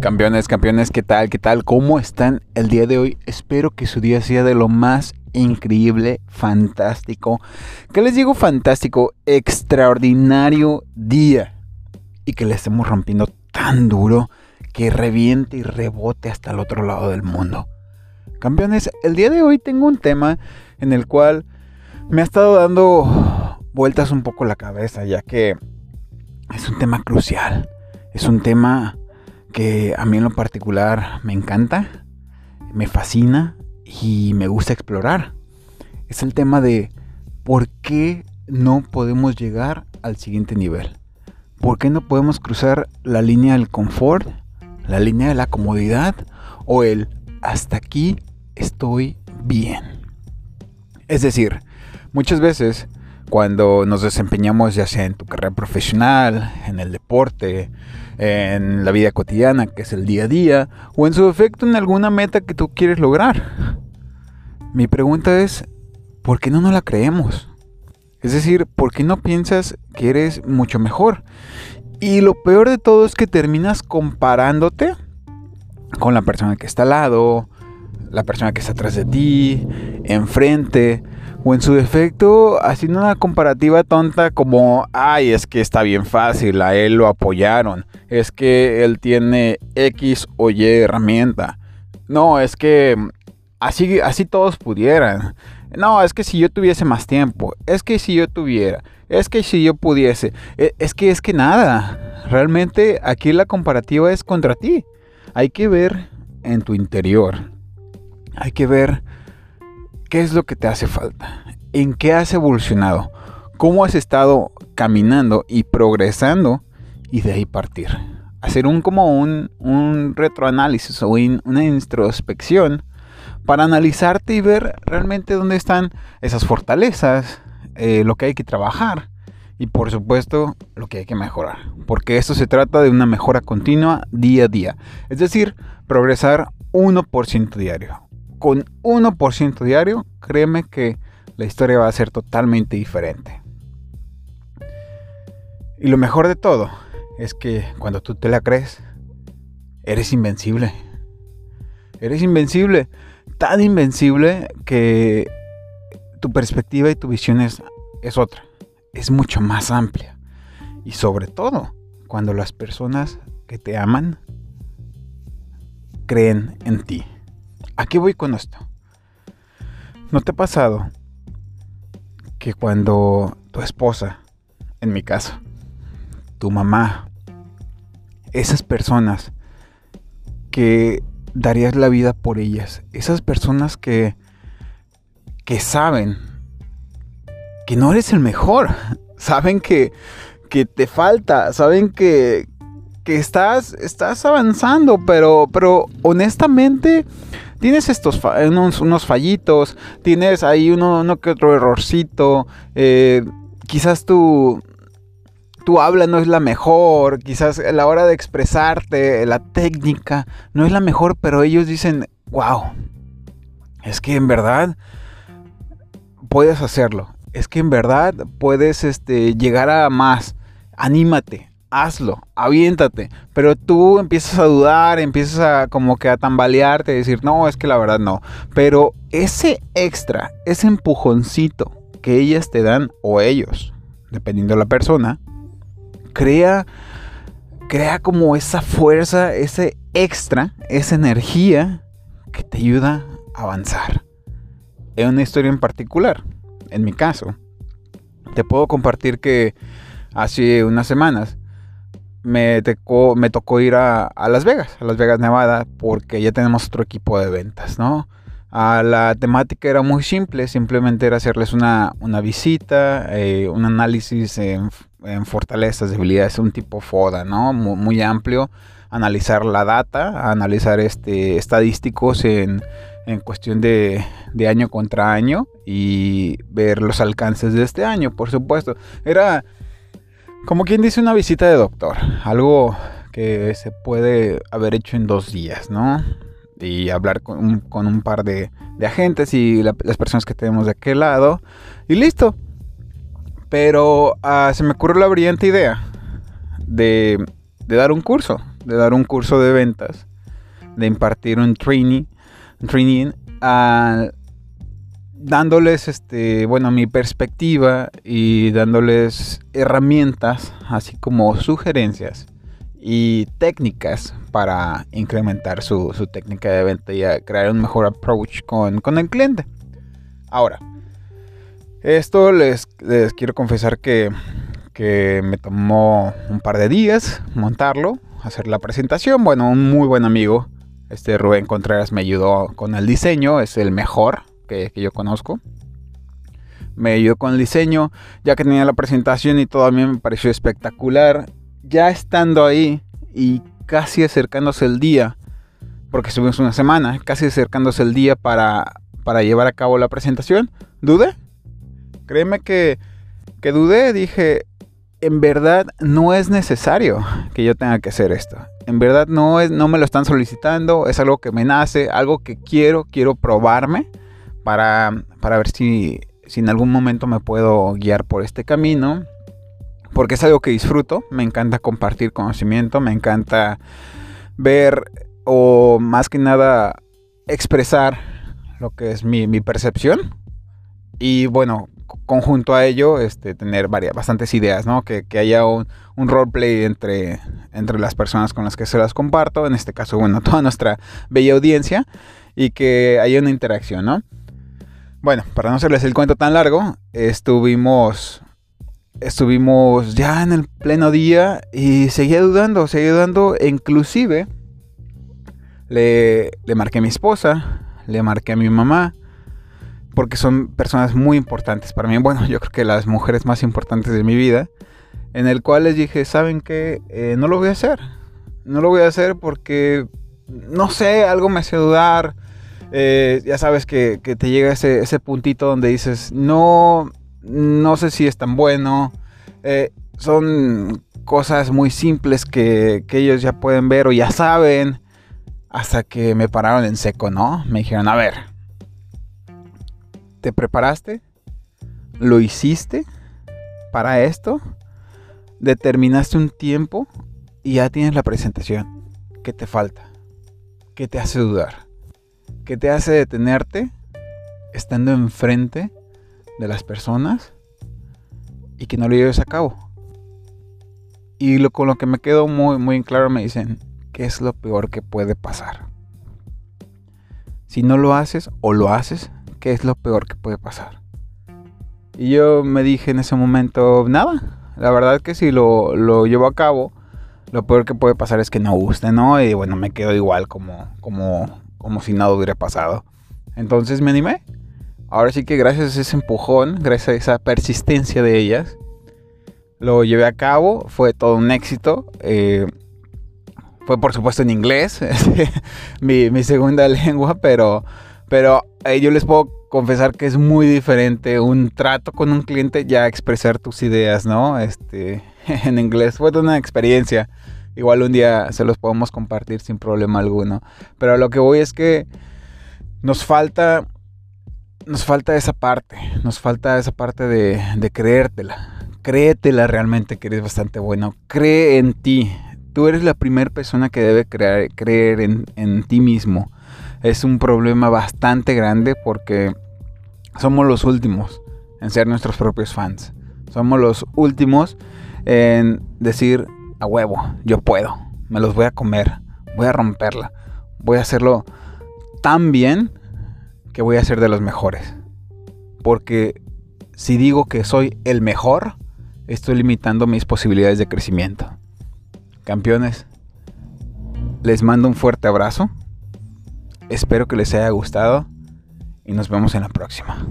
Campeones, campeones, ¿qué tal? ¿Qué tal? ¿Cómo están el día de hoy? Espero que su día sea de lo más increíble, fantástico. ¿Qué les digo fantástico? Extraordinario día. Y que le estemos rompiendo tan duro que reviente y rebote hasta el otro lado del mundo. Campeones, el día de hoy tengo un tema en el cual me ha estado dando vueltas un poco la cabeza, ya que es un tema crucial. Es un tema que a mí en lo particular me encanta, me fascina y me gusta explorar. Es el tema de por qué no podemos llegar al siguiente nivel. ¿Por qué no podemos cruzar la línea del confort, la línea de la comodidad o el hasta aquí estoy bien? Es decir, muchas veces cuando nos desempeñamos ya sea en tu carrera profesional, en el deporte, en la vida cotidiana, que es el día a día, o en su efecto en alguna meta que tú quieres lograr. Mi pregunta es, ¿por qué no nos la creemos? Es decir, ¿por qué no piensas que eres mucho mejor? Y lo peor de todo es que terminas comparándote con la persona que está al lado, la persona que está atrás de ti, enfrente, o en su defecto haciendo una comparativa tonta como, ay, es que está bien fácil, a él lo apoyaron, es que él tiene X o Y herramienta. No, es que así, así todos pudieran. No, es que si yo tuviese más tiempo, es que si yo tuviera, es que si yo pudiese, e, es que es que nada. Realmente aquí la comparativa es contra ti. Hay que ver en tu interior. Hay que ver ¿Qué es lo que te hace falta? ¿En qué has evolucionado? ¿Cómo has estado caminando y progresando? Y de ahí partir. Hacer un como un, un retroanálisis o una introspección para analizarte y ver realmente dónde están esas fortalezas, eh, lo que hay que trabajar y por supuesto lo que hay que mejorar. Porque esto se trata de una mejora continua día a día. Es decir, progresar 1% diario con 1% diario, créeme que la historia va a ser totalmente diferente. Y lo mejor de todo es que cuando tú te la crees, eres invencible. Eres invencible. Tan invencible que tu perspectiva y tu visión es, es otra. Es mucho más amplia. Y sobre todo, cuando las personas que te aman creen en ti. ¿A qué voy con esto? ¿No te ha pasado que cuando tu esposa, en mi caso, tu mamá, esas personas que darías la vida por ellas, esas personas que, que saben que no eres el mejor, saben que, que te falta, saben que, que estás, estás avanzando, pero, pero honestamente tienes estos unos, fallitos, tienes ahí uno, que otro errorcito, eh, quizás tu, tu habla no es la mejor, quizás la hora de expresarte, la técnica no es la mejor, pero ellos dicen, wow, es que en verdad puedes hacerlo, es que en verdad puedes este, llegar a más, anímate, hazlo, aviéntate. Pero tú empiezas a dudar, empiezas a como que a tambalearte, decir, no, es que la verdad no. Pero ese extra, ese empujoncito que ellas te dan o ellos, dependiendo de la persona, crea, crea como esa fuerza, ese extra, esa energía que te ayuda a avanzar. En una historia en particular, en mi caso, te puedo compartir que hace unas semanas me tocó, me tocó ir a, Las Vegas, a Las Vegas, Nevada, porque ya tenemos otro equipo de ventas, ¿no? la temática era muy simple, simplemente era hacerles una, visita, eh, un análisis en, fortalezas, debilidades, un tipo FODA, ¿no? Muy, amplio, analizar la data, analizar este, estadísticos en, cuestión de, de, año contra año y ver los alcances de este año, por supuesto. Era como quien dice una visita de doctor, algo que se puede haber hecho en dos días, ¿no? Y hablar con un, par de, agentes y las personas que tenemos de aquel lado. Y listo. Pero ah, se me ocurrió la brillante idea de, dar un curso, de dar un curso de ventas, de impartir un training, training dándoles este, bueno, mi perspectiva y dándoles herramientas, así como sugerencias y técnicas para incrementar su, técnica de venta y crear un mejor approach con, el cliente. Ahora, esto les, les quiero confesar que, que, me tomó un par de días montarlo, hacer la presentación. Bueno, un muy buen amigo, este Rubén Contreras, me ayudó con el diseño, es el mejor que, yo conozco. Me ayudó con el diseño, ya que tenía la presentación y todo a mí me pareció espectacular ya estando ahí y casi acercándose el día, porque estuvimos una semana, casi acercándose el día para, para llevar a cabo la presentación, dudé. Créeme que, que dudé, dije, en verdad no es necesario que yo tenga que hacer esto. En verdad no, es, no me lo están solicitando, es algo que me nace, algo que quiero, quiero probarme para, para ver si, en algún momento me puedo guiar por este camino porque es algo que disfruto, me encanta compartir conocimiento, me encanta ver o más que nada expresar lo que es mi, percepción y bueno, conjunto a ello, este, tener varias, bastantes ideas, ¿no? Que, haya un, un, roleplay entre, entre las personas con las que se las comparto, en este caso, bueno, toda nuestra bella audiencia, y que haya una interacción, ¿no? Bueno, para no hacerles el cuento tan largo, estuvimos estuvimos ya en el pleno día y seguía dudando, seguía dudando, inclusive le, le marqué a mi esposa, le marqué a mi mamá, porque son personas muy importantes para mí, bueno, yo creo que las mujeres más importantes de mi vida, en el cual les dije, ¿saben qué? Eh, no lo voy a hacer, no lo voy a hacer porque, no sé, algo me hace dudar. Eh, ya sabes que, que te llega ese, puntito donde dices, no, no sé si es tan bueno. Eh, son cosas muy simples que, ellos ya pueden ver o ya saben. Hasta que me pararon en seco, ¿no? Me dijeron, a ver, ¿te preparaste? ¿Lo hiciste para esto? ¿Determinaste un tiempo? Y ya tienes la presentación. ¿Qué te falta? ¿Qué te hace dudar? ¿Qué te hace detenerte estando enfrente de las personas y que no lo lleves a cabo. Y lo, con lo que me quedo muy, muy claro me dicen, ¿qué es lo peor que puede pasar? Si no lo haces o lo haces, ¿qué es lo peor que puede pasar? Y yo me dije en ese momento, nada, la verdad que si lo, lo llevo a cabo, lo peor que puede pasar es que no guste, ¿no? Y bueno, me quedo igual como, como, como si nada hubiera pasado. Entonces me animé Ahora sí que gracias a ese empujón, gracias a esa persistencia de ellas, lo llevé a cabo, fue todo un éxito. Eh, fue por supuesto en inglés, mi, mi, segunda lengua, pero, pero eh, yo les puedo confesar que es muy diferente un trato con un cliente ya expresar tus ideas, ¿no? Este, en inglés fue toda una experiencia. Igual un día se los podemos compartir sin problema alguno. Pero lo que voy es que nos falta nos falta esa parte, nos falta esa parte de, de creértela. Créetela realmente que eres bastante bueno. Cree en ti. Tú eres la primera persona que debe creer, creer en ti mismo. Es un problema bastante grande porque somos los últimos en ser nuestros propios fans. Somos los últimos en decir a huevo, yo puedo, me los voy a comer, voy a romperla, voy a hacerlo tan bien que voy a ser de los mejores. Porque si digo que soy el mejor, estoy limitando mis posibilidades de crecimiento. Campeones, les mando un fuerte abrazo. Espero que les haya gustado y nos vemos en la próxima.